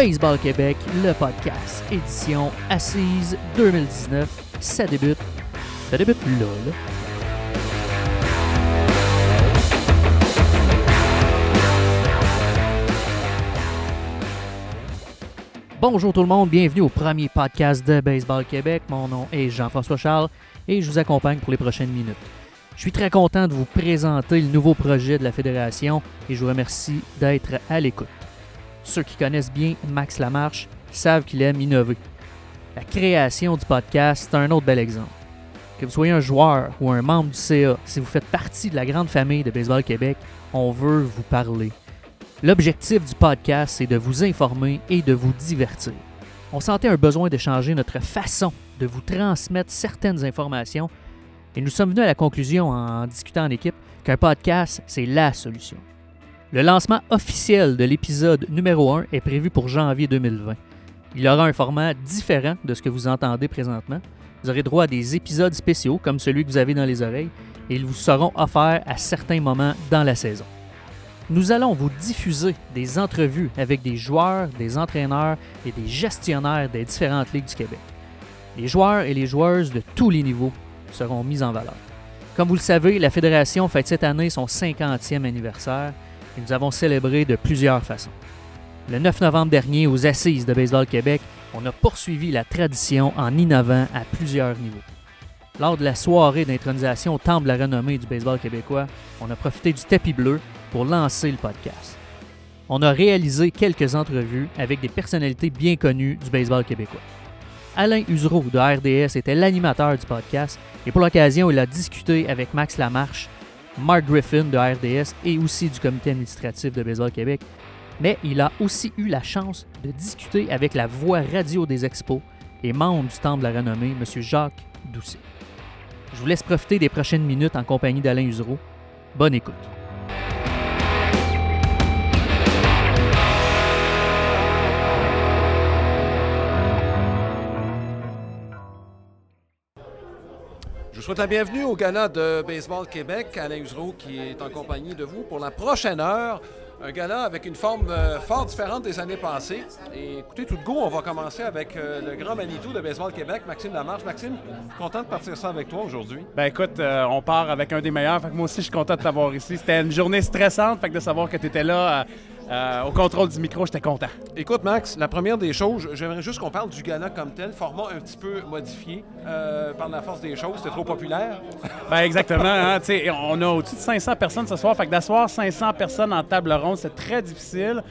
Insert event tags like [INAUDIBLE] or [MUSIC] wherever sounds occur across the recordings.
Baseball Québec, le podcast, édition Assise 2019. Ça débute. Ça débute là, là. Bonjour tout le monde, bienvenue au premier podcast de Baseball Québec. Mon nom est Jean-François Charles et je vous accompagne pour les prochaines minutes. Je suis très content de vous présenter le nouveau projet de la Fédération et je vous remercie d'être à l'écoute. Ceux qui connaissent bien Max Lamarche savent qu'il aime innover. La création du podcast, c'est un autre bel exemple. Que vous soyez un joueur ou un membre du CA, si vous faites partie de la grande famille de Baseball Québec, on veut vous parler. L'objectif du podcast, c'est de vous informer et de vous divertir. On sentait un besoin de changer notre façon de vous transmettre certaines informations et nous sommes venus à la conclusion en discutant en équipe qu'un podcast, c'est la solution. Le lancement officiel de l'épisode numéro 1 est prévu pour janvier 2020. Il aura un format différent de ce que vous entendez présentement. Vous aurez droit à des épisodes spéciaux comme celui que vous avez dans les oreilles et ils vous seront offerts à certains moments dans la saison nous allons vous diffuser des entrevues avec des joueurs, des entraîneurs et des gestionnaires des différentes ligues du Québec. Les joueurs et les joueuses de tous les niveaux seront mis en valeur. Comme vous le savez, la Fédération fête cette année son 50e anniversaire nous avons célébré de plusieurs façons. Le 9 novembre dernier, aux Assises de Baseball Québec, on a poursuivi la tradition en innovant à plusieurs niveaux. Lors de la soirée d'intronisation au Temple de la renommée du baseball québécois, on a profité du tapis bleu pour lancer le podcast. On a réalisé quelques entrevues avec des personnalités bien connues du baseball québécois. Alain Usereau de RDS était l'animateur du podcast et pour l'occasion, il a discuté avec Max Lamarche, Mark Griffin de RDS et aussi du comité administratif de Baseball Québec. Mais il a aussi eu la chance de discuter avec la voix radio des expos et membre du Temple de la renommée, M. Jacques Doucet. Je vous laisse profiter des prochaines minutes en compagnie d'Alain Usereau. Bonne écoute. Vous souhaite la bienvenue au gala de Baseball Québec. Alain Usereau qui est en compagnie de vous pour la prochaine heure. Un gala avec une forme euh, fort différente des années passées. Et écoutez, tout de go, on va commencer avec euh, le grand Manitou de Baseball Québec, Maxime Lamarche. Maxime, content de partir ça avec toi aujourd'hui? Ben écoute, euh, on part avec un des meilleurs. Fait que moi aussi, je suis content de t'avoir ici. C'était une journée stressante. Fait que de savoir que tu étais là euh, au contrôle du micro, j'étais content. Écoute, Max, la première des choses, j'aimerais juste qu'on parle du gala comme tel, format un petit peu modifié euh, par la force des choses. C'était trop populaire. Ben exactement. hein, tu sais, on a au-dessus de 500 personnes ce soir. Fait que d'asseoir 500 personnes en table ronde, c'est très difficile.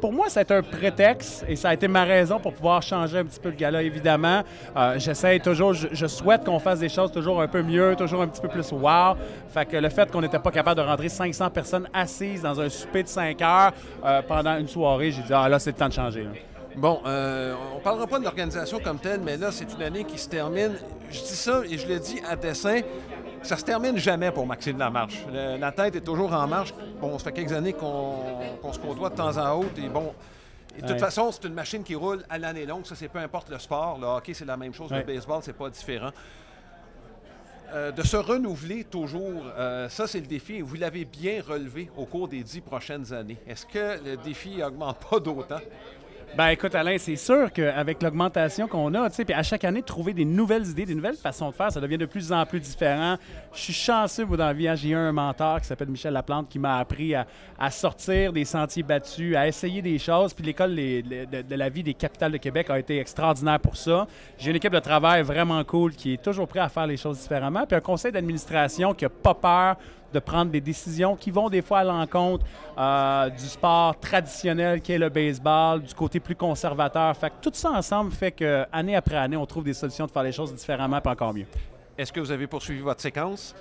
Pour moi, c'est un prétexte et ça a été ma raison pour pouvoir changer un petit peu le gala, évidemment. Euh, J'essaie toujours, je, souhaite qu'on fasse des choses toujours un peu mieux, toujours un petit peu plus wow. Fait que le fait qu'on n'était pas capable de rentrer 500 personnes assises dans un souper de 5 heures euh, pendant une soirée, j'ai dit, ah là, c'est le temps de changer. Bon, euh, on parlera pas de l'organisation comme telle, mais là, c'est une année qui se termine. Je dis ça et je le dis à dessein. Ça se termine jamais pour Maxime Lamarche. Le- la tête est toujours en marche. Bon, ça fait quelques années qu'on se côtoie de temps en autre. Et bon, et de toute Ouais. façon, c'est une machine qui roule à l'année longue. Ça, c'est peu importe le sport. Le hockey, c'est la même chose. Le baseball, c'est pas différent. Euh, de se renouveler toujours, euh, ça c'est le défi vous l'avez bien relevé au cours des dix prochaines années. Est-ce que le défi augmente pas d'autant? Ben écoute Alain, c'est sûr qu'avec l'augmentation qu'on a, tu sais, puis à chaque année trouver des nouvelles idées, des nouvelles façons de faire, ça devient de plus en plus différent. Je suis chanceux moi dans la vie, hein. j'ai un mentor qui s'appelle Michel Laplante qui m'a appris à, sortir des sentiers battus, à essayer des choses. Puis l'école de, de la vie des capitales de Québec a été extraordinaire pour ça. J'ai une équipe de travail vraiment cool qui est toujours prêt à faire les choses différemment, puis un conseil d'administration qui a pas peur de prendre des décisions qui vont des fois à l'encontre euh, du sport traditionnel qui est le baseball, du côté plus conservateur. Fait que tout ça ensemble fait que année après année, on trouve des solutions de faire les choses différemment et encore mieux. Est-ce que vous avez poursuivi votre séquence?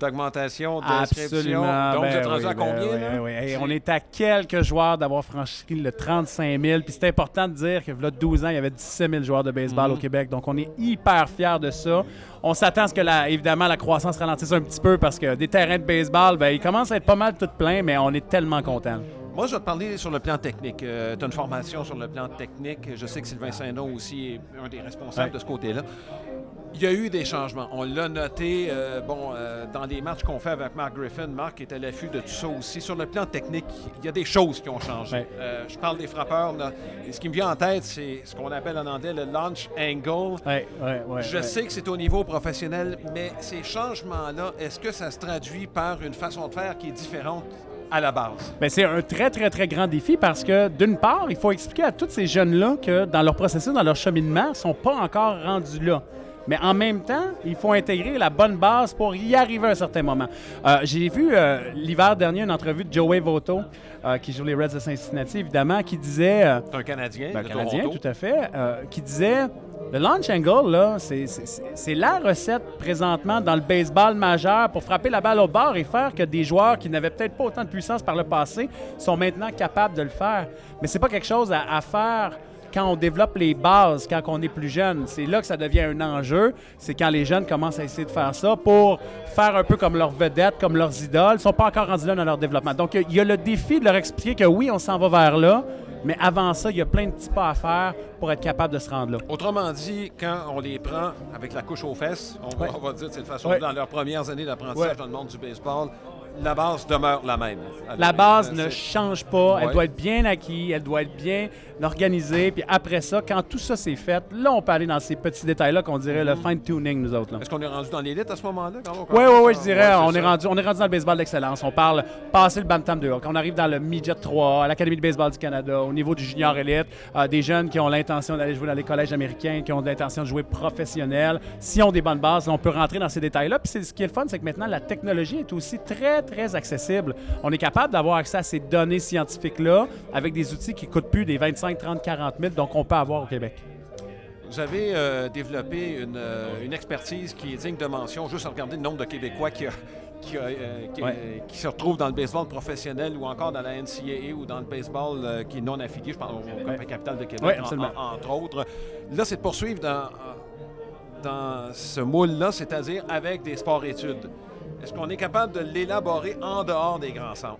D'augmentation, d'inscription? Donc, vous Ben êtes rendu oui, à ben combien? oui, là? ben oui. Hey, on est à quelques joueurs d'avoir franchi le 35 000. Puis c'est important de dire que là, 12 ans, il y avait 17 000 joueurs de baseball Mhm. au Québec. Donc on est hyper fiers de ça. On s'attend à ce que, la, évidemment, la croissance ralentisse un petit peu parce que des terrains de baseball, ben, ils commencent à être pas mal tout pleins, mais on est tellement contents. Moi, je vais te parler sur le plan technique. tu as une formation sur le plan technique. Je sais que Sylvain Saint-Don aussi est un des responsables Ouais. de ce côté-là. Il y a eu des changements. On l'a noté euh, bon, euh, dans les matchs qu'on fait avec Mark Griffin. Mark est à l'affût de tout ça aussi. Sur le plan technique, il y a des choses qui ont changé. Ouais. Euh, je parle des frappeurs. là. Et ce qui me vient en tête, c'est ce qu'on appelle en anglais le launch angle. Ouais, ouais, ouais, Je sais que c'est au niveau professionnel, mais ces changements-là, est-ce que ça se traduit par une façon de faire qui est différente à la base? Ben, c'est un très, très, très grand défi parce que, d'une part, il faut expliquer à tous ces jeunes-là que dans leur processus, dans leur cheminement, ils ne sont pas encore rendus là. Mais en même temps, il faut intégrer la bonne base pour y arriver à un certain moment. Euh, J'ai vu euh, l'hiver dernier une entrevue de Joey Votto, euh, qui joue les Reds de Cincinnati, évidemment, qui disait... euh, un Canadien, ben, de Canadien, Toronto. tout à fait, qui disait le launch angle, là, c'est- la recette présentement dans le baseball majeur pour frapper la balle au bord et faire que des joueurs qui n'avaient peut-être pas autant de puissance par le passé sont maintenant capables de le faire. Mais c'est pas quelque chose à, à faire quand on développe les bases, quand on est plus jeune. C'est là que ça devient un enjeu. C'est quand les jeunes commencent à essayer de faire ça pour faire un peu comme leurs vedettes, comme leurs idoles. Ils ne sont pas encore rendus là dans leur développement. Donc, il y a le défi de leur expliquer que oui, on s'en va vers là, mais avant ça, il y a plein de petits pas à faire pour être capable de se rendre là. Autrement dit, quand on les prend avec la couche aux fesses, on, va, Ouais. on va dire de cette façon, Ouais. dans leurs premières années d'apprentissage Ouais. dans le monde du baseball, la base demeure la même. La base Euh, ne c'est- change pas. Elle Ouais. doit être bien acquise, elle doit être bien organisée. Puis après ça, quand tout ça c'est fait, là, on peut aller dans ces petits détails-là qu'on dirait le fine-tuning, nous autres. Est-ce qu'on est rendu dans l'élite à ce moment-là? quand Oui, oui, oui, je dirais, Ouais, on, est rendu, on est rendu dans le baseball d'excellence. On parle passer le Bantam 2 on arrive dans le Midget 3, à l'Académie de baseball du Canada, au niveau du junior élite, euh, des jeunes qui ont l'intention d'aller jouer dans les collèges américains, qui ont l'intention de jouer professionnel. Si on des bonnes bases, on peut rentrer dans ces détails-là. Puis ce qui est le fun, c'est que maintenant, la technologie est aussi très, très accessible. On est capable d'avoir accès à ces données scientifiques-là avec des outils qui coûtent plus des 25, 30, 40 000, donc on peut avoir au Québec. Vous avez euh, développé une, euh, une expertise qui est digne de mention, juste à regarder le nombre de Québécois qui, a- qui, a, euh, qui, Ouais. qui se retrouvent dans le baseball professionnel ou encore dans la NCAA ou dans le baseball qui est non affilié, je pense au Ouais. Capital de Québec, Ouais, en- en- entre autres. Là, c'est de poursuivre dans, dans ce moule-là, c'est-à-dire avec des sports-études. Est-ce qu'on est capable de l'élaborer en dehors des grands centres?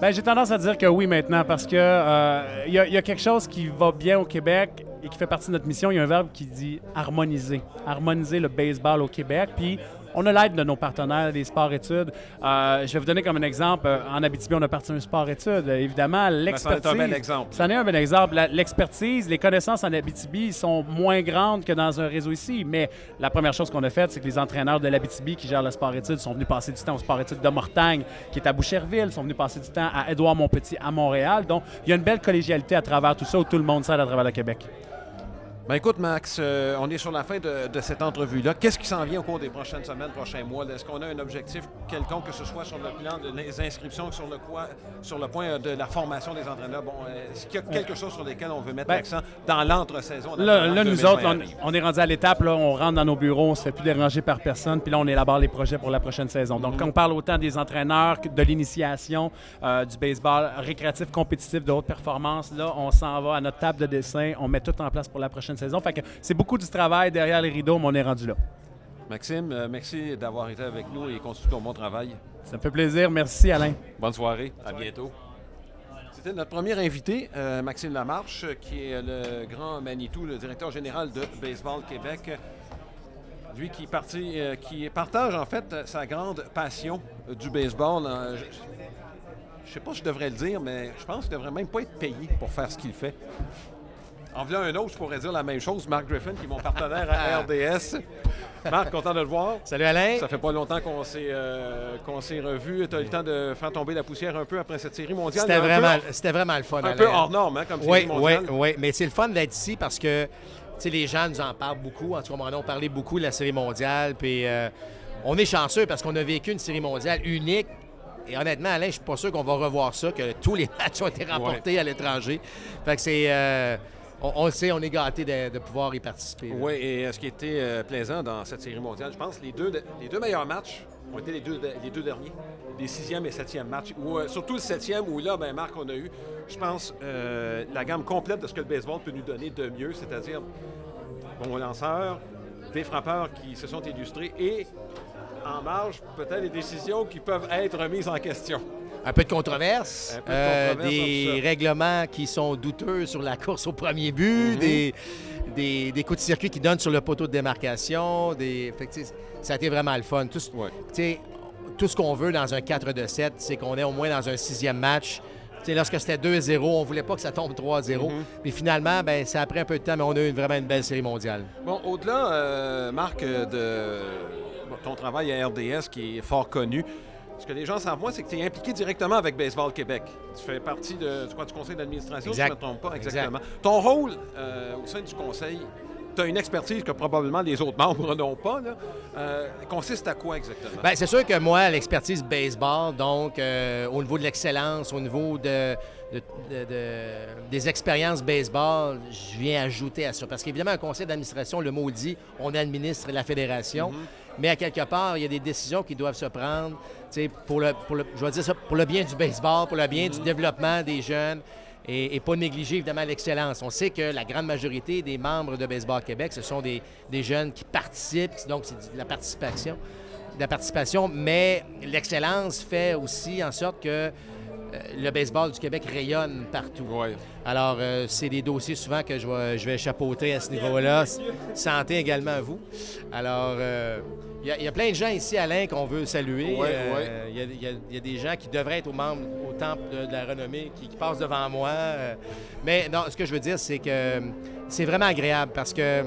Ben, j'ai tendance à dire que oui maintenant parce que euh, il y, a- quelque chose qui va bien au Québec et qui fait partie de notre mission. Il y a un verbe qui dit harmoniser. Harmoniser le baseball au Québec. On a l'aide de nos partenaires des sports-études. Euh, je vais vous donner comme un exemple. Euh, En Abitibi, on a parti un sport-études. Euh, Évidemment, l'expertise... un bel exemple. Ça en est un bon exemple. L'expertise, les connaissances en Abitibi sont moins grandes que dans un réseau ici. Mais la première chose qu'on a faite, c'est que les entraîneurs de l'Abitibi qui gèrent le sport-études sont venus passer du temps au sport-études de Mortagne, qui est à Boucherville, sont venus passer du temps à Édouard-Montpetit à Montréal. Donc, il y a une belle collégialité à travers tout ça où tout le monde s'aide à travers le Québec. Ben écoute, Max, euh, on est sur la fin de, de cette entrevue-là. Qu'est-ce qui s'en vient au cours des prochaines semaines, prochains mois? Est-ce qu'on a un objectif quelconque, que ce soit sur le plan de les inscriptions, sur le, quoi, sur le point de la formation des entraîneurs? Bon, euh, est-ce qu'il y a quelque chose sur lequel on veut mettre Ben, l'accent dans l'entre-saison? Là, nous 2020 autres, on, est rendu à l'étape, on rentre dans nos bureaux, on se fait plus déranger par personne, puis là, on élabore les projets pour la prochaine saison. Donc, quand on parle autant des entraîneurs que de l'initiation, euh, du baseball récréatif, compétitif, de haute performance, là, on s'en va à notre table de dessin, on met tout en place pour la prochaine saison. Fait que c'est beaucoup du travail derrière les rideaux, mais on est rendu là. Maxime, euh, merci d'avoir été avec nous et continue ton bon travail. Ça me fait plaisir. Merci, Alain. Bonne soirée. À bientôt. C'était notre premier invité, euh, Maxime Lamarche, qui est le grand Manitou, le directeur général de Baseball Québec. Lui qui, euh, qui partage en fait sa grande passion du baseball. Je ne sais pas si je devrais le dire, mais je pense qu'il ne devrait même pas être payé pour faire ce qu'il fait. En voulant un autre, je pourrais dire la même chose. Marc Griffin, qui est mon partenaire à RDS. Marc, content de le voir. Salut Alain. Ça fait pas longtemps qu'on s'est euh, qu'on s'est revus. Tu as eu le temps de faire tomber la poussière un peu après cette série mondiale. C'était peu- vraiment, c'était vraiment le fun. Un Alain. peu hors norme, hein, comme Oui, série oui, mondiale. oui. Mais c'est le fun d'être ici parce que les gens nous en parlent beaucoup. En tout cas, on a parlé beaucoup de la série mondiale. Puis euh, on est chanceux parce qu'on a vécu une série mondiale unique. Et honnêtement, Alain, je suis pas sûr qu'on va revoir ça, que tous les matchs ont été remportés à l'étranger. Fait que c'est. euh, on, sait, on est gâtés de, pouvoir y participer. Oui, et euh, ce qui était euh, plaisant dans cette série mondiale, je pense, les deux, les deux meilleurs matchs ont été les deux, derniers, les sixième et septième matchs. Euh, surtout le septième, où là, ben, Marc, on a eu, je pense, la gamme complète de ce que le baseball peut nous donner de mieux, c'est-à-dire bons lanceurs, des frappeurs qui se sont illustrés et en marge, peut-être des décisions qui peuvent être remises en question. Un peu de controverse, Un peu de euh, controverse des règlements qui sont douteux sur la course au premier but, Mhm. des, des, des coups de circuit qui donnent sur le poteau de démarcation. Des, fait que, ça a été vraiment le fun. Tout, Ouais. tout ce qu'on veut dans un 4 de 7, c'est qu'on est au moins dans un sixième match. Lorsque c'était 2-0, on voulait pas que ça tombe 3-0. Mais finalement, ben, ça a pris un peu de temps, mais on a eu une- vraiment une belle série mondiale. Bon, au-delà, euh, Marc, euh, de bon, ton travail à RDS qui est fort connu, ce que les gens savent, moi, c'est que tu es impliqué directement avec Baseball Québec. Tu fais partie de, crois, du conseil d'administration, si je ne me trompe pas. Exact. Exactement. Ton rôle euh, au sein du conseil, tu as une expertise que probablement les autres membres [LAUGHS] n'ont pas. Là. Euh, consiste à quoi exactement? Ben, c'est sûr que moi, l'expertise baseball, donc euh, au niveau de l'excellence, au niveau de, de- de- de- des expériences baseball, je viens ajouter à ça. Parce qu'évidemment, un conseil d'administration, le mot dit, on administre la fédération. Mais à quelque part, il y a des décisions qui doivent se prendre pour le, pour le, je vais dire ça, pour le bien du baseball, pour le bien du développement des jeunes. Et, pas négliger évidemment l'excellence. On sait que la grande majorité des membres de Baseball Québec, ce sont des, jeunes qui participent, donc c'est de la participation mais l'excellence fait aussi en sorte que le baseball du Québec rayonne partout. Ouais. Alors, euh, c'est des dossiers souvent que je vais, je vais chapeauter à ce niveau-là. Santé également à vous. Alors, euh, il y, a- il y a plein de gens ici, Alain, qu'on veut saluer. Ouais, Euh, ouais. Il y a- y, y des gens qui devraient être au, membre, au temple de, de la renommée, qui, qui passent devant moi. Euh, Mais non, ce que je veux dire, c'est que euh, c'est vraiment agréable parce que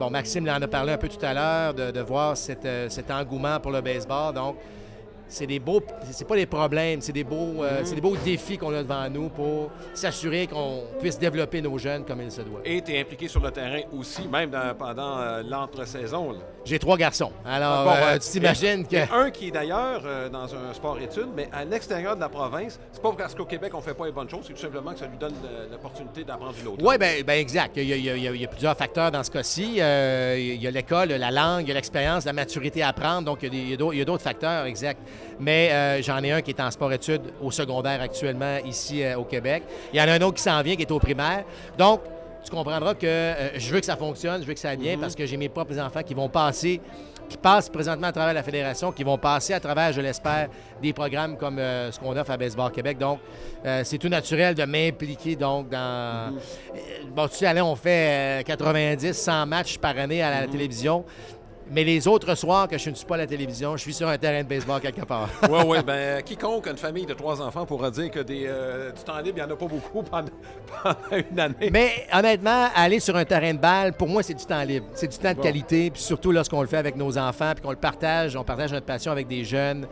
Bon, Maxime en a parlé un peu tout à l'heure de, de voir cet, euh, cet engouement pour le baseball. Donc, c'est des beaux, c'est pas des problèmes, c'est des beaux, euh, c'est des beaux défis qu'on a devant nous pour s'assurer qu'on puisse développer nos jeunes comme il se doit. Et tu es impliqué sur le terrain aussi, même dans- pendant euh, l'entre-saison. J'ai trois garçons. Alors, Ah, bon, euh, tu t'imagines Il y que. a Un qui est d'ailleurs dans un sport-études, mais à l'extérieur de la province, c'est pas parce qu'au Québec on fait pas les bonnes choses, c'est tout simplement que ça lui donne l'opportunité d'apprendre une autre. Oui, ben, ben exact. Il y, a, il y a- il y a- il y a plusieurs facteurs dans ce cas-ci. Il y a l'école, la langue, il y a l'expérience, la maturité à apprendre. Donc, il y a d'autres facteurs, exact. Mais euh, j'en ai un qui est en sport-études au secondaire actuellement ici euh, au Québec. Il y en a un autre qui s'en vient, qui est au primaire. Donc, tu comprendras que euh, je veux que ça fonctionne, je veux que ça aille bien parce que j'ai mes propres enfants qui vont passer, qui passent présentement à travers la fédération, qui vont passer à travers, je l'espère, des programmes comme euh, ce qu'on offre à Baseball Québec. Donc, euh, c'est tout naturel de m'impliquer donc dans. Euh, Bon, tu sais, Alain, on fait euh, 90, 100 matchs par année à la télévision. Mais les autres soirs que je ne suis pas à la télévision, je suis sur un terrain de baseball quelque part. [LAUGHS] Oui, oui. Ben, quiconque a une famille de trois enfants pourra dire que des, euh, du temps libre, il n'y en a pas beaucoup pendant, [LAUGHS] pendant une année. Mais honnêtement, aller sur un terrain de balle, pour moi, c'est du temps libre. C'est du temps de qualité, puis surtout lorsqu'on le fait avec nos enfants, puis qu'on le partage, on partage notre passion avec des jeunes.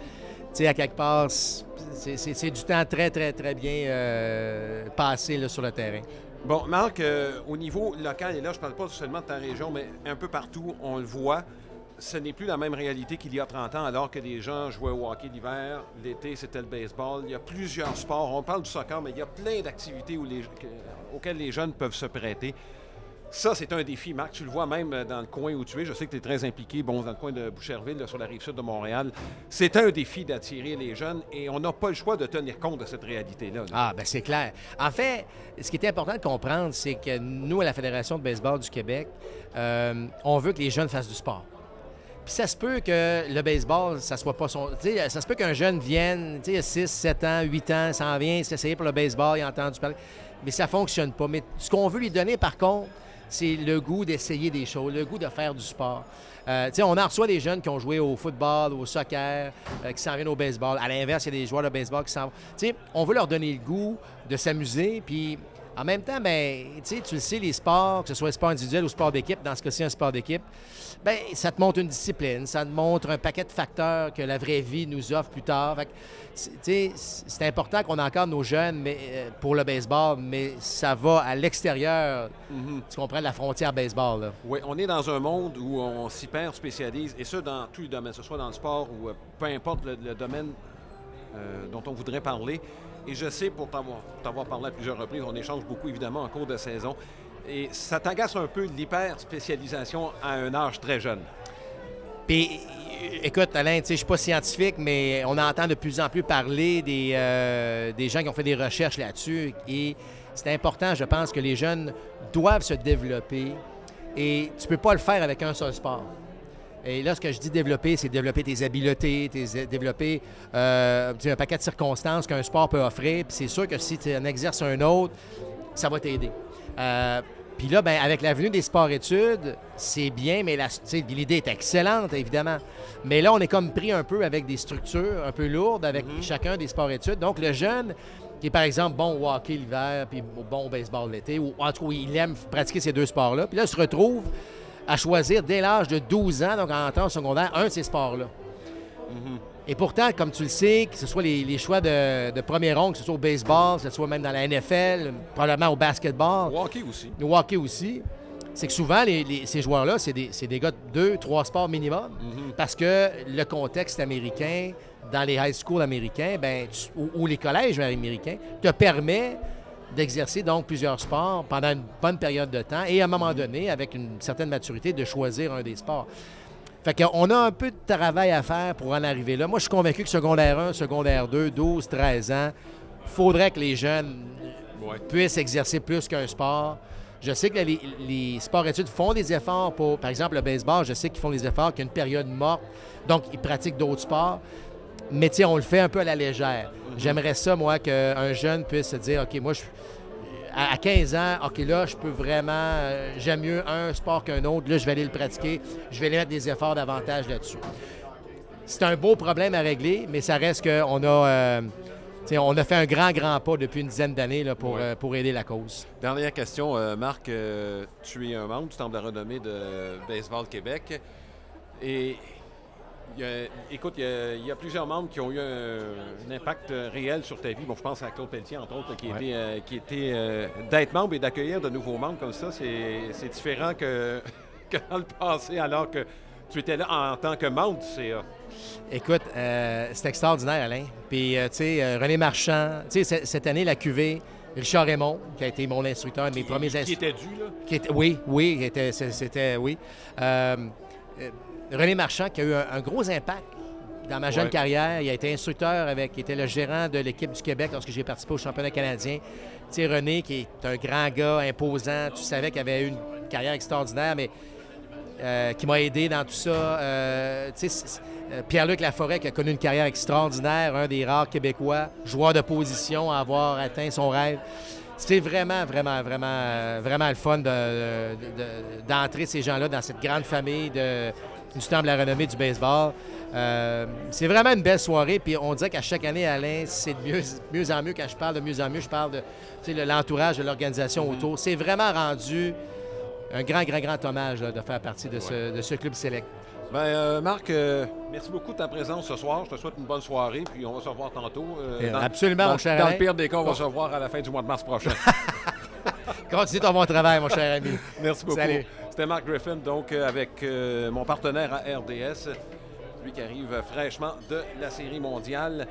Tu sais, à quelque part, c'est du temps très, très, très bien euh, passé là, sur le terrain. Bon, Marc, euh, au niveau local, et là, je ne parle pas seulement de ta région, mais un peu partout, on le voit, ce n'est plus la même réalité qu'il y a 30 ans, alors que les gens jouaient au hockey l'hiver, l'été, c'était le baseball. Il y a plusieurs sports. On parle du soccer, mais il y a plein d'activités auxquelles les jeunes peuvent se prêter. Ça, c'est un défi, Marc. Tu le vois même dans le coin où tu es. Je sais que tu es très impliqué, bon, dans le coin de Boucherville, sur la rive sud de Montréal. C'est un défi d'attirer les jeunes et on n'a pas le choix de tenir compte de cette réalité-là. là. Ah, ben c'est clair. En fait, ce qui est important de comprendre, c'est que nous, à la Fédération de baseball du Québec, euh, on veut que les jeunes fassent du sport. Puis ça se peut que le baseball, ça soit pas son. Ça se peut qu'un jeune vienne, tu sais, 6, 7 ans, 8 ans, s'en vient s'essayer pour le baseball, il a entendu parler. Mais ça fonctionne pas. Mais ce qu'on veut lui donner, par contre, c'est le goût d'essayer des choses, le goût de faire du sport. Euh, on en reçoit des jeunes qui ont joué au football, au soccer, euh, qui s'en viennent au baseball. À l'inverse, il y a des joueurs de baseball qui s'en vont. On veut leur donner le goût de s'amuser, puis en même temps, ben, tu le sais, les sports, que ce soit sport individuel ou sport d'équipe, dans ce cas-ci, un sport d'équipe, ben, ça te montre une discipline, ça te montre un paquet de facteurs que la vraie vie nous offre plus tard. C'est- tu sais, c'est important qu'on encadre nos jeunes mais, euh, pour le baseball, mais ça va à l'extérieur, tu comprends, de la frontière baseball. Là. Oui, on est dans un monde où on s'hyper spécialise, et ça dans tous les domaines, que ce soit dans le sport ou euh, peu importe le, le domaine euh, dont on voudrait parler. Et je sais, pour t'avoir parlé à plusieurs reprises, on échange beaucoup évidemment en cours de saison. Et ça t'agace un peu l'hyper spécialisation à un âge très jeune? Puis, écoute, Alain, je suis pas scientifique, mais on entend de plus en plus parler des, euh, des gens qui ont fait des recherches là-dessus. Et c'est important, je pense, que les jeunes doivent se développer. Et tu peux pas le faire avec un seul sport. Et là, ce que je dis développer, c'est développer tes habiletés, tes, développer euh, un paquet de circonstances qu'un sport peut offrir. Puis c'est sûr que si tu en exerces un autre, ça va t'aider. Euh, Puis là, ben, avec l'avenue des sports-études, c'est bien, mais l'idée est excellente, évidemment. Mais là, on est comme pris un peu avec des structures un peu lourdes avec chacun des sports-études. Donc, le jeune qui est, par exemple, bon au hockey l'hiver, puis bon au baseball l'été, ou en tout cas, il aime pratiquer ces deux sports-là, puis là, il se retrouve à choisir dès l'âge de 12 ans, donc en entrant au secondaire, un de ces sports-là. Et pourtant, comme tu le sais, que ce soit les, les choix de, de premier rang, que ce soit au baseball, que ce soit même dans la NFL, probablement au basketball, Au hockey aussi. au hockey aussi, c'est que souvent, les- les- ces joueurs-là, c'est des, c'est des gars de deux, trois sports minimum. Parce que le contexte américain, dans les high schools américains, ben, tu- ou, ou les collèges américains, te permet d'exercer donc plusieurs sports pendant une bonne période de temps et à un moment donné, avec une certaine maturité, de choisir un des sports. Fait qu'on a un peu de travail à faire pour en arriver là. Moi, je suis convaincu que secondaire 1, secondaire 2, 12, 13 ans, faudrait que les jeunes Ouais. puissent exercer plus qu'un sport. Je sais que les, les sports-études font des efforts pour, par exemple, le baseball, je sais qu'ils font des efforts, qu'il y a une période morte, donc ils pratiquent d'autres sports. Mais tu sais, on le fait un peu à la légère. J'aimerais ça, moi, qu'un jeune puisse se dire, OK, moi, je, à à 15 ans, OK, là, je peux vraiment, euh, j'aime mieux un sport qu'un autre, là, je vais aller le pratiquer, je vais aller mettre des efforts davantage là-dessus. C'est un beau problème à régler, mais ça reste qu'on a, euh, tu on a fait un grand, grand pas depuis une dizaine d'années là, pour, Ouais. euh, pour aider la cause. Dernière question, euh, Marc. tu es un membre du Temple de la renommée de Baseball Québec. Et il y a- écoute, il y, a, il y a plusieurs membres qui ont eu un, un impact euh, réel sur ta vie. Bon, je pense à Claude Pelletier, entre autres, qui Ouais. était, euh, qui était euh, d'être membre et d'accueillir de nouveaux membres comme ça. C'est différent que, [LAUGHS] que dans le passé, alors que tu étais là en tant que membre du CA. Écoute, euh, c'est extraordinaire, Alain. Puis, tu sais, René Marchand, tu sais, cette année, la QV, Richard Raymond, qui a été mon instructeur, mes premiers Qui instructeurs. était dû, là? Qui était- oui, oui, qui c'était, oui. René Marchand, qui a eu un, un gros impact dans ma jeune Ouais. carrière. Il a été instructeur avec, qui était le gérant de l'équipe du Québec lorsque j'ai participé au championnat canadien. Tu sais, René, qui est un grand gars, imposant, tu savais qu'il avait eu une carrière extraordinaire, mais euh, qui m'a aidé dans tout ça. Euh, euh, Pierre-Luc Laforêt, qui a connu une carrière extraordinaire, un des rares Québécois, joueur de position à avoir atteint son rêve. C'était vraiment, vraiment, vraiment, euh, vraiment le fun de- de- de- d'entrer ces gens-là dans cette grande famille de, du Temple de la renommée du baseball. Euh, c'est vraiment une belle soirée. Puis on dirait qu'à chaque année, Alain, c'est de mieux, mieux en mieux. Quand je parle de mieux en mieux, je parle de tu sais, de l'entourage de l'organisation autour. C'est vraiment rendu un grand, grand, grand hommage là, de faire partie de, ce, de ce club select. Ben, euh, Marc, euh, merci beaucoup de ta présence ce soir. Je te souhaite une bonne soirée, puis on va se revoir tantôt. Absolument, dans, mon cher Dans Alain. le pire des cas, on va se revoir à la fin du mois de mars prochain. [LAUGHS] Continue ton bon travail, mon cher ami. merci beaucoup. Salut. C'était Marc Griffin, donc euh, avec euh, mon partenaire à RDS, lui qui arrive fraîchement de la Série mondiale.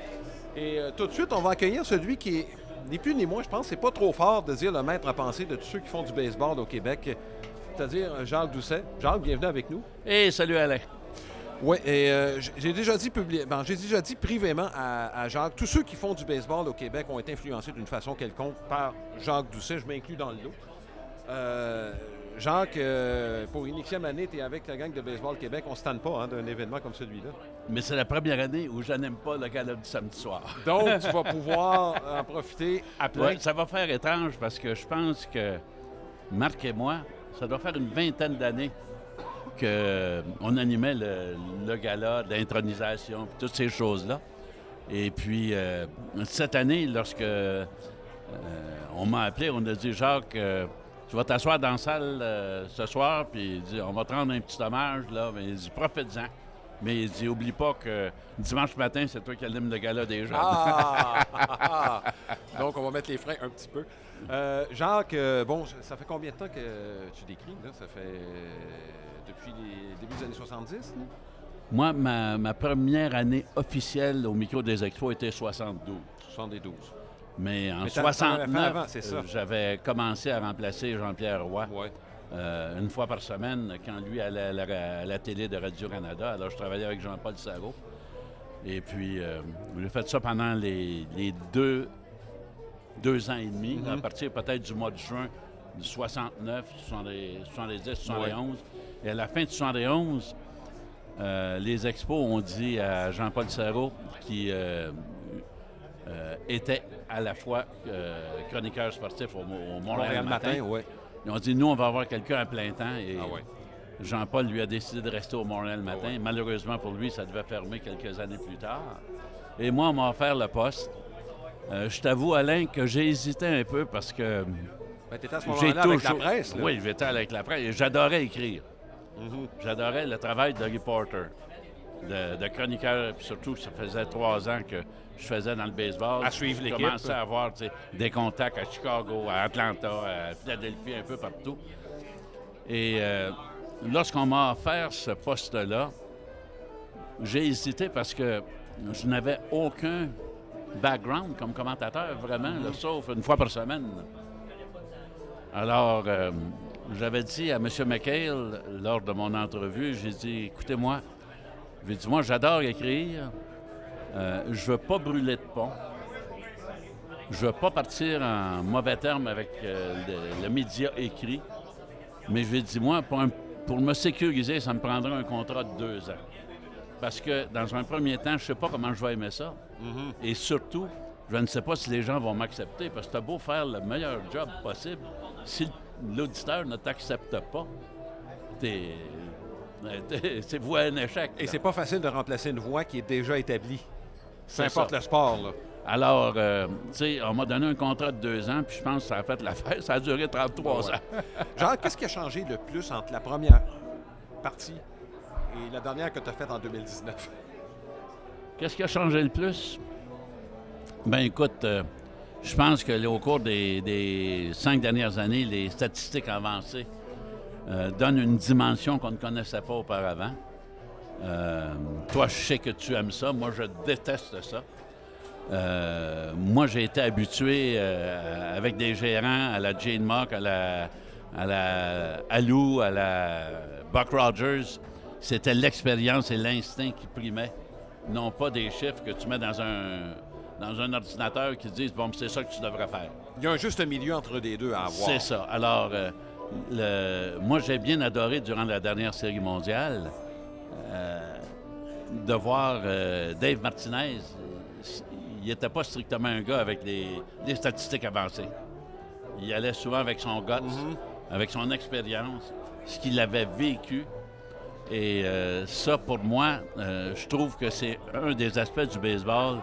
Et euh, tout de suite, on va accueillir celui qui est ni plus ni moins, je pense, c'est pas trop fort de dire le maître à penser de tous ceux qui font du baseball au Québec, c'est-à-dire Jacques Doucet. Jacques, bienvenue avec nous. Hey, salut Alain. Oui, et euh, j'ai déjà dit publi- ben, j'ai déjà dit privément à, à Jacques, tous ceux qui font du baseball au Québec ont été influencés d'une façon quelconque par Jacques Doucet, je m'inclus dans le lot. Euh, Jacques, euh, pour une Xème année, tu es avec la gang de Baseball Québec, on ne se tanne pas hein, d'un événement comme celui-là. Mais c'est la première année où je n'aime pas le gala du samedi soir. [LAUGHS] Donc, tu vas [LAUGHS] pouvoir en profiter à plein. Ouais, ça va faire étrange parce que je pense que Marc et moi, ça doit faire une vingtaine d'années qu'on animait le, le gala d'intronisation, puis toutes ces choses-là. Et puis, euh, cette année, lorsque euh, on m'a appelé, on a dit Jacques, euh, tu vas t'asseoir dans la salle euh, ce soir, puis il dit on va te rendre un petit hommage, là. Mais il dit profite-en. Mais il dit oublie pas que dimanche matin, c'est toi qui anime le gala des gens. Ah! Ah! [LAUGHS] Donc, on va mettre les freins un petit peu. Euh, Jacques, euh, bon, ça fait combien de temps que tu décris? Là? Ça fait euh, depuis les débuts des années 70? non? Moi, ma, ma première année officielle au micro des expos était 72. 72. Mais en Mais t'as- t'en avais fait 69, avant, c'est ça. euh, j'avais commencé à remplacer Jean-Pierre Roy Ouais. euh, une fois par semaine quand lui allait à la, à la télé de Radio-Canada. Alors, je travaillais avec Jean-Paul Sarrault. Et puis, euh, j'ai fait ça pendant les, les deux, deux ans et demi, Mhm. à partir peut-être du mois de juin du 69, 70, 70 71. Et à la fin de 71, euh, les expos ont dit à Jean-Paul Sarrault, qui euh, était à la fois euh, chroniqueur sportif au, Mo- au Montréal, Montréal Matin, matin, ouais. Ils ont dit, nous, on va avoir quelqu'un à plein temps. Et Ah ouais. Jean-Paul lui a décidé de rester au Montréal le matin. ouais. Malheureusement pour lui, ça devait fermer quelques années plus tard. Et moi, on m'a offert le poste. Euh, je t'avoue, Alain, que j'ai hésité un peu parce que Ben, t'étais à ce j'ai moment-là avec la presse, là. Oui, j'étais avec la presse et j'adorais écrire. Mhm. J'adorais le travail de reporter, de, de chroniqueur, puis surtout, ça faisait trois ans que je faisais dans le baseball. À suivre Je l'équipe. commençais à avoir des contacts à Chicago, à Atlanta, à Philadelphie, un peu partout. Et euh, lorsqu'on m'a offert ce poste-là, j'ai hésité parce que je n'avais aucun background comme commentateur, vraiment, là, sauf une fois par semaine. Alors, euh, j'avais dit à M. McHale, lors de mon entrevue, j'ai dit, écoutez-moi, j'ai dit, moi, j'adore écrire. Euh, je veux pas brûler de pont. Je veux pas partir en mauvais terme avec euh, le, le média écrit. Mais je lui ai dit, moi, pour, un- pour me sécuriser, ça me prendrait un contrat de deux ans. Parce que, dans un premier temps, je sais pas comment je vais aimer ça. Et surtout, je ne sais pas si les gens vont m'accepter. Parce que tu as beau faire le meilleur job possible, si l'auditeur ne t'accepte pas, t'es- [LAUGHS] c'est voué à un échec. Et c'est pas facile de remplacer une voix qui est déjà établie. Peu importe ça. le sport, là. Alors, euh, tu sais, on m'a donné un contrat de deux ans, puis je pense que ça a fait l'affaire. [LAUGHS] Ça a duré 33 Ouais. ans. [LAUGHS] Genre, qu'est-ce qui a changé le plus entre la première partie et la dernière que tu as faite en 2019? Qu'est-ce qui a changé le plus? Ben écoute, euh, je pense que là, au cours des, des cinq dernières années, les statistiques avancées euh, donnent une dimension qu'on ne connaissait pas auparavant. Euh, toi, je sais que tu aimes ça. Moi, je déteste ça. Euh, moi, j'ai été habitué avec des gérants à la Jane Mock, à la, à la Alou, à la Buck Rogers. C'était l'expérience et l'instinct qui primaient, non pas des chiffres que tu mets dans un, dans un ordinateur qui disent Bon, c'est ça que tu devrais faire. Il y a un juste milieu entre les deux à avoir. C'est ça. Alors, euh, le- moi, j'ai bien adoré durant la dernière série mondiale euh, de voir euh, Dave Martinez. Il n'était pas strictement un gars avec des, des statistiques avancées. Il allait souvent avec son guts, avec son expérience, ce qu'il avait vécu. Et euh, ça, pour moi, je trouve que c'est un des aspects du baseball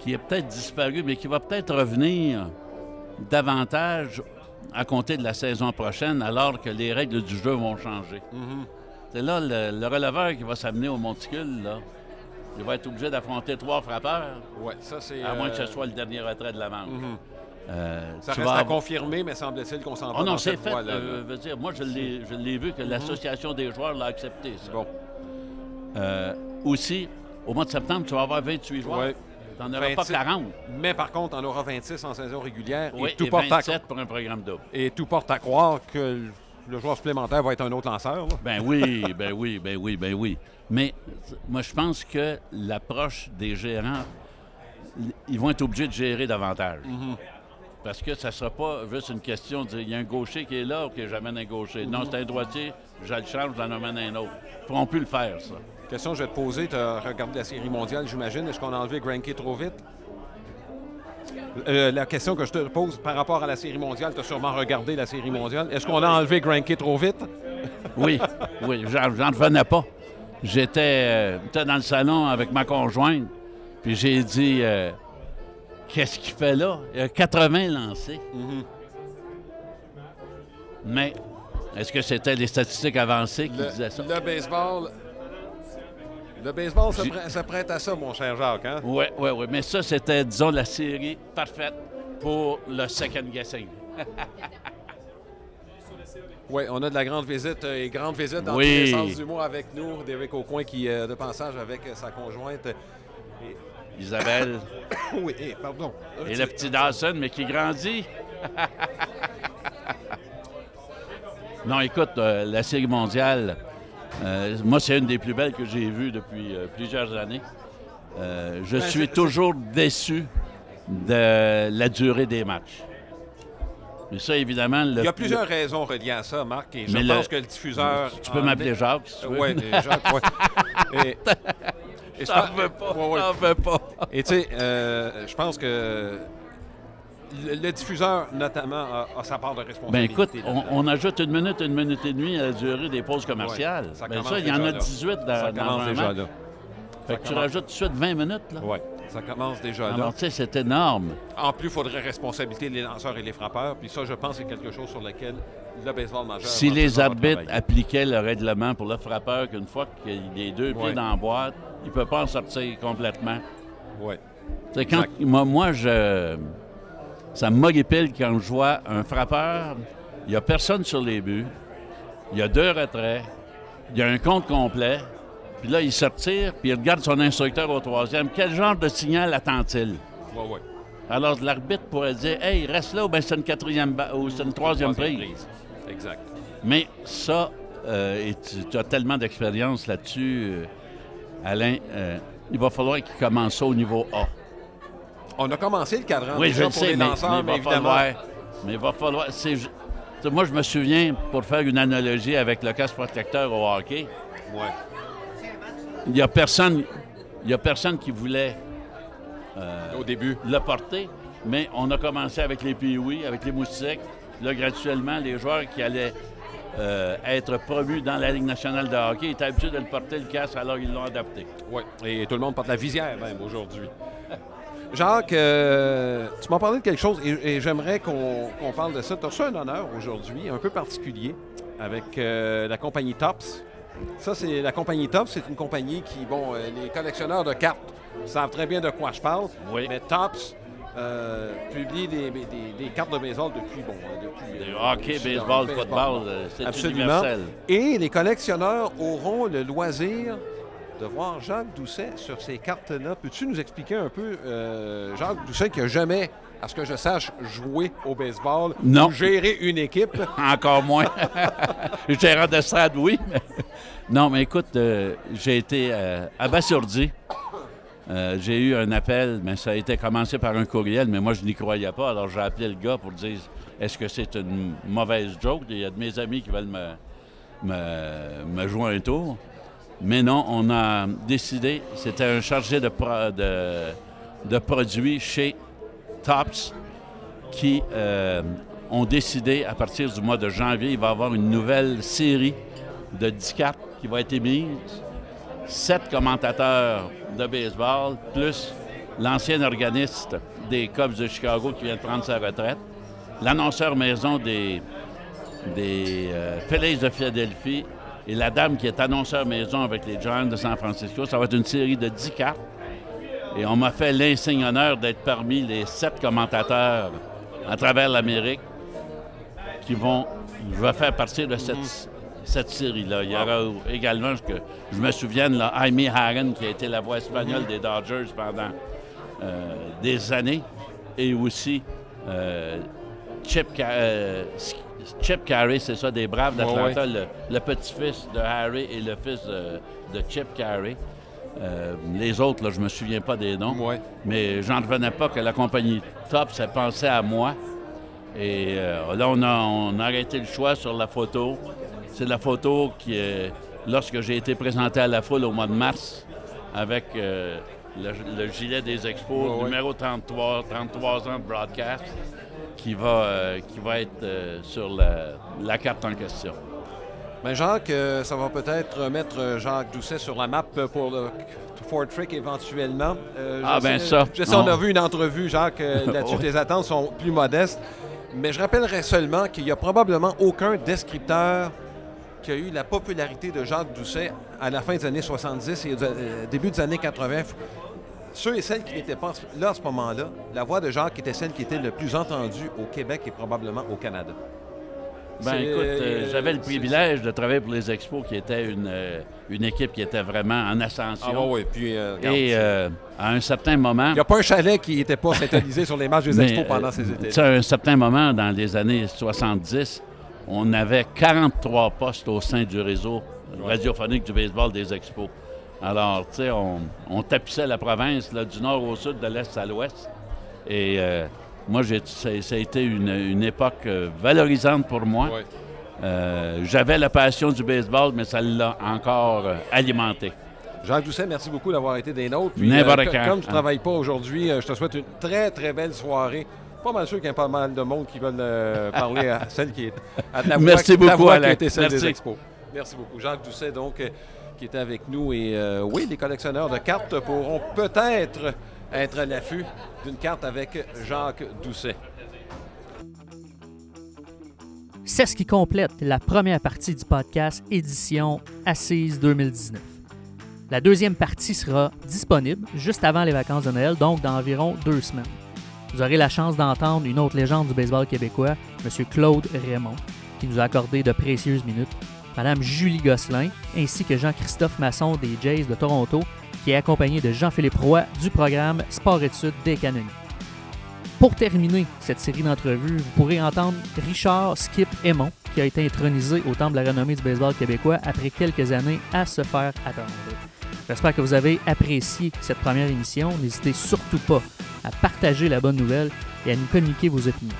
qui est peut-être disparu, mais qui va peut-être revenir davantage à compter de la saison prochaine, alors que les règles du jeu vont changer. C'est là le, le releveur qui va s'amener au monticule, là. Il va être obligé d'affronter trois frappeurs, Ouais, ça, c'est. à moins que euh, ce soit le dernier retrait de la manche. mhm. Euh, Ça reste vas à confirmer, mais semble-t-il qu'on s'en va Oh non, c'est fait. euh, là. veux dire, moi, je l'ai l'ai vu que l'Association des joueurs l'a accepté, ça. Bon, Euh, aussi, au mois de septembre, tu vas avoir 28 joueurs. Ouais. Tu n'en auras pas 26. 40. mais par contre, on aura 26 en saison régulière Oui, et, tout et porte à, 27 pour un programme double. et tout porte à croire que le joueur supplémentaire va être un autre lanceur. là. Ben oui, [LAUGHS] ben oui, ben oui, ben oui. Mais moi, je pense que l'approche des gérants, ils vont être obligés de gérer davantage. Parce que ça ne sera pas juste une question de dire il y a un gaucher qui est là, OK, j'amène un gaucher. Non, c'est un droitier, je le change, j'en amène un autre. Ils ne pourront plus le faire, ça. Question que je vais te poser, tu as regardé la série mondiale, j'imagine. Est-ce qu'on a enlevé Granky trop vite? Euh, la question que je te pose par rapport à la série mondiale, tu as sûrement regardé la série mondiale. Est-ce qu'on a enlevé Granky trop vite? [LAUGHS] Oui, oui, j'en revenais pas. J'étais euh, j'étais dans le salon avec ma conjointe, puis j'ai dit euh, Qu'est-ce qu'il fait là? Il y a 80 lancés. Mais est-ce que c'était les statistiques avancées qui disaient ça? le baseball, le baseball se, prête- se prête à ça, mon cher Jacques. Hein? Oui, oui, oui. Mais ça, c'était, disons, la série parfaite pour le second guessing. [LAUGHS] Oui, on a de la grande visite euh, et grande visite dans Oui. tous les sens du mot avec nous. D'Éric Aucoin qui est de passage avec euh, sa conjointe. [COUGHS] Isabelle [COUGHS] oui, pardon. et le petit Dawson, mais qui grandit. [LAUGHS] non, écoute, euh, la série mondiale, euh, moi, c'est une des plus belles que j'ai vues depuis euh, plusieurs années. Je Ben, suis toujours déçu de la durée des matchs. Mais ça, évidemment, le, Il y a plusieurs raisons reliées à ça, Marc, et je Mais le- pense que le diffuseur. Tu peux en m'appeler Jacques, si tu veux. Oui, Jacques. [LAUGHS] Et, et je veux pas, Ouais, ouais. veux pas. Et tu sais, je pense que le, le diffuseur, notamment, a, a sa part de Ben responsabilité. écoute, on, ajoute une minute, une minute et demie à la durée des pauses commerciales. Ouais, ça ben ça, il y en a là. 18 dans, ça dans commence un déjà match. là. Fait que tu rajoutes tout de suite 20 minutes. Là. Oui, ça commence déjà là. Alors, tu sais, c'est énorme. En plus, il faudrait responsabiliser les lanceurs et les frappeurs. Puis ça, je pense, c'est quelque chose sur lequel le baseball majeur. Si les arbitres appliquaient le règlement pour le frappeur, qu'une fois qu'il les deux pieds Ouais. dans la boîte, il ne peut pas en sortir complètement. Ouais. C'est quand moi, moi, je ça m'horripile quand je vois un frappeur, il n'y a personne sur les buts, il y a deux retraits, il y a un compte complet, puis là, il se retire, puis il regarde son instructeur au troisième. Quel genre de signal attend-il? Ouais, ouais. Alors, l'arbitre pourrait dire Hey, reste là ou bien c'est une quatrième ou c'est une troisième prise. Exact. Mais ça, euh, et tu, tu as tellement d'expérience là-dessus, euh, Alain, euh, il va falloir qu'il commence ça au niveau A. On a commencé le cadran Oui, déjà je le pour sais, les mais, mais mais, il va évidemment. falloir. Mais il va falloir. c'est- tu sais, moi, je me souviens, pour faire une analogie avec le casque protecteur au hockey, Ouais. il n'y a personne. Il y a personne qui voulait Au début. le porter, mais on a commencé avec les Pee-Wee, avec les moustiques. Là, graduellement, les joueurs qui allaient euh, être promus dans la Ligue nationale de hockey étaient habitués de le porter le casque, alors ils l'ont adapté. Oui. Et tout le monde porte la visière même aujourd'hui. Jacques, euh, tu m'as parlé de quelque chose et, et j'aimerais qu'on parle de ça. Tu as reçu un honneur aujourd'hui, un peu particulier, avec euh, la compagnie Tops. Ça, c'est la compagnie Tops, c'est une compagnie qui, bon, euh, les collectionneurs de cartes savent très bien de quoi je parle. Oui. Mais Tops publie des, des- des cartes de baseball depuis, bon, depuis... Le hockey, baseball, football, c'est Absolument. universel. Et les collectionneurs auront le loisir de voir Jacques Doucet sur ces cartes-là. Peux-tu nous expliquer un peu, euh, Jacques Doucet, qui n'a jamais, à ce que je sache, joué au baseball Non. ou géré une équipe? [LAUGHS] Encore moins. [LAUGHS] Gérard de stade, oui. non, mais écoute, euh, j'ai été euh, abasourdi. J'ai eu un appel, mais ça a été commencé par un courriel, mais moi, je n'y croyais pas. Alors, j'ai appelé le gars pour dire est-ce que c'est une mauvaise joke? Il y a de mes amis qui veulent me, me, me jouer un tour. Mais non, on a décidé, c'était un chargé de, pro- de, de produits chez Tops qui euh, ont décidé, à partir du mois de janvier, il va y avoir une nouvelle série de 10 cartes qui va être émise. Sept commentateurs de baseball, plus l'ancien organiste des Cubs de Chicago qui vient de prendre sa retraite, l'annonceur maison des, des euh, Phillies de Philadelphie et la dame qui est annonceur maison avec les Giants de San Francisco. Ça va être une série de 10 cartes. Et on m'a fait l'insigne honneur d'être parmi les sept commentateurs à travers l'Amérique qui vont. Faire partie de cette, série-là. Il y aura également, que je me souvienne, là, Jaime Hagen, qui a été la voix espagnole des Dodgers pendant euh, des années, et aussi euh, Chip, euh, Chip Carey, c'est ça, des Braves d'Atlanta, le, le petit-fils de Harry et le fils de, de Chip Carey. Euh, les autres, là, je me souviens pas des noms. Ouais. Mais j'en revenais pas que la compagnie Top s'est pensé à moi. Et euh, là, on a, on a arrêté le choix sur la photo. C'est la photo qui est lorsque j'ai été présenté à la foule au mois de mars avec euh, le, le gilet des expos, ouais. numéro 33, 33 ans de broadcast, qui va, euh, qui va être euh, sur la, la carte en question. Ben Jacques, euh, ça va peut-être mettre Jacques Doucet sur la map pour le Ford Trick éventuellement. Euh, Ah, ben sais- ça. Je sais, on a Non. vu une entrevue, Jacques, [LAUGHS] là-dessus. Tes attentes sont plus modestes. Mais je rappellerai seulement qu'il n'y a probablement aucun descripteur qui a eu la popularité de Jacques Doucet à la fin des années 70 et au début des années 80. Ceux et celles qui n'étaient pas là à ce moment-là, la voix de Jacques était celle qui était le plus entendue au Québec et probablement au Canada. Ben écoute, euh, euh, j'avais le privilège de travailler pour les Expos, qui était une, euh, une équipe qui était vraiment en ascension. oui, puis euh, regarde, Et euh, à un certain moment, Il n'y a pas un chalet qui n'était pas synthétisé sur les matchs des [LAUGHS] mais, expos pendant ces tu étés. sais, à un certain moment, dans les années 70, on avait 43 postes au sein du réseau radiophonique du baseball des Expos. Alors, tu sais, on, on tapissait la province là, du nord au sud, de l'est à l'ouest. Et euh, moi, ça, ça a été une, une époque euh, valorisante pour moi. Euh, j'avais la passion du baseball, mais ça l'a encore euh, alimenté. Jacques Doucet, merci beaucoup d'avoir été des nôtres. Puis, quand. comme tu ne travailles pas aujourd'hui, euh, je te souhaite une très, très belle soirée pas mal sûr qu'il y a pas mal de monde qui veulent euh, [LAUGHS] parler à celle qui est à la Merci voix, la beaucoup, voix qui Alain. a été celle Merci. des expos. Merci beaucoup. Jacques Doucet, donc, euh, qui était avec nous. Et euh, oui, les collectionneurs de cartes pourront peut-être être à l'affût d'une carte avec Jacques Doucet. C'est ce qui complète la première partie du podcast édition Assise 2019. La deuxième partie sera disponible juste avant les vacances de Noël, donc dans environ deux semaines. Vous aurez la chance d'entendre une autre légende du baseball québécois, M. Claude Raymond, qui nous a accordé de précieuses minutes, Mme Julie Gosselin, ainsi que Jean-Christophe Masson des Jays de Toronto, qui est accompagné de Jean-Philippe Roy du programme Sport-études des Canoniers. Pour terminer cette série d'entrevues, vous pourrez entendre Richard Skip Aymon, qui a été intronisé au Temple de la renommée du baseball québécois après quelques années à se faire attendre. J'espère que vous avez apprécié cette première émission. N'hésitez surtout pas à partager la bonne nouvelle et à nous communiquer vos opinions.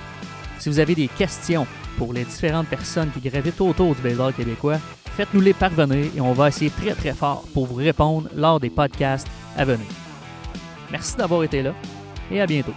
Si vous avez des questions pour les différentes personnes qui gravitent autour du baseball québécois, faites-nous les parvenir et on va essayer très très fort pour vous répondre lors des podcasts à venir. Merci d'avoir été là et à bientôt.